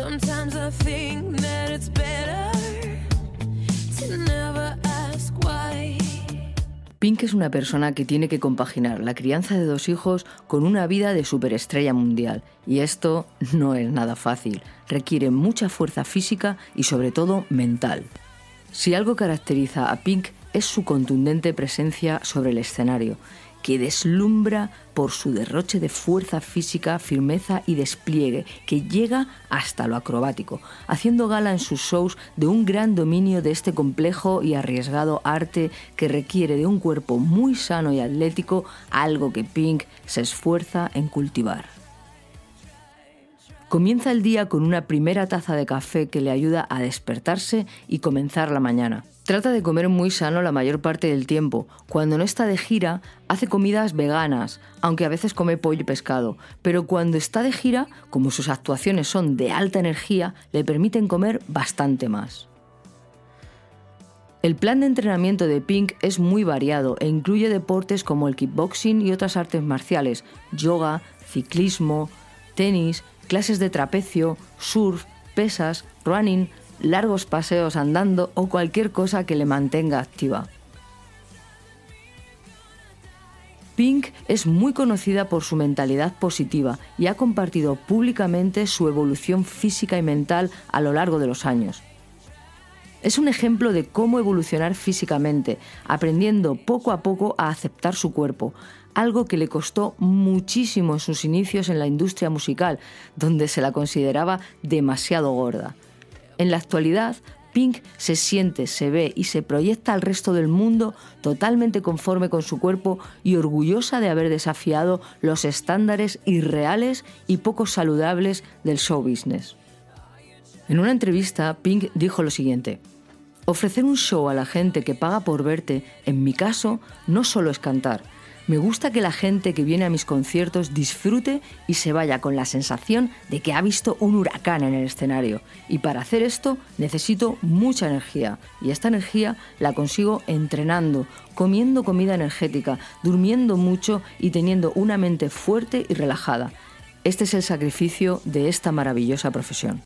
Sometimes I think that it's better never why. Pink es una persona que tiene que compaginar la crianza de dos hijos con una vida de superestrella mundial, y esto no es nada fácil, requiere mucha fuerza física y sobre todo mental. Si algo caracteriza a Pink es su contundente presencia sobre el escenario, que deslumbra por su derroche de fuerza física, firmeza y despliegue, que llega hasta lo acrobático, haciendo gala en sus shows de un gran dominio de este complejo y arriesgado arte que requiere de un cuerpo muy sano y atlético, algo que Pink se esfuerza en cultivar. Comienza el día con una primera taza de café que le ayuda a despertarse y comenzar la mañana. Trata de comer muy sano la mayor parte del tiempo. Cuando no está de gira, hace comidas veganas, aunque a veces come pollo y pescado. Pero cuando está de gira, como sus actuaciones son de alta energía, le permiten comer bastante más. El plan de entrenamiento de Pink es muy variado e incluye deportes como el kickboxing y otras artes marciales, yoga, ciclismo, tenis, clases de trapecio, surf, pesas, running, largos paseos andando o cualquier cosa que le mantenga activa. Pink es muy conocida por su mentalidad positiva y ha compartido públicamente su evolución física y mental a lo largo de los años. Es un ejemplo de cómo evolucionar físicamente, aprendiendo poco a poco a aceptar su cuerpo, algo que le costó muchísimo en sus inicios en la industria musical, donde se la consideraba demasiado gorda. En la actualidad, Pink se siente, se ve y se proyecta al resto del mundo totalmente conforme con su cuerpo y orgullosa de haber desafiado los estándares irreales y poco saludables del show business. En una entrevista, Pink dijo lo siguiente, Ofrecer un show a la gente que paga por verte, en mi caso, no solo es cantar, me gusta que la gente que viene a mis conciertos disfrute y se vaya con la sensación de que ha visto un huracán en el escenario. Y para hacer esto necesito mucha energía. Y esta energía la consigo entrenando, comiendo comida energética, durmiendo mucho y teniendo una mente fuerte y relajada. Este es el sacrificio de esta maravillosa profesión.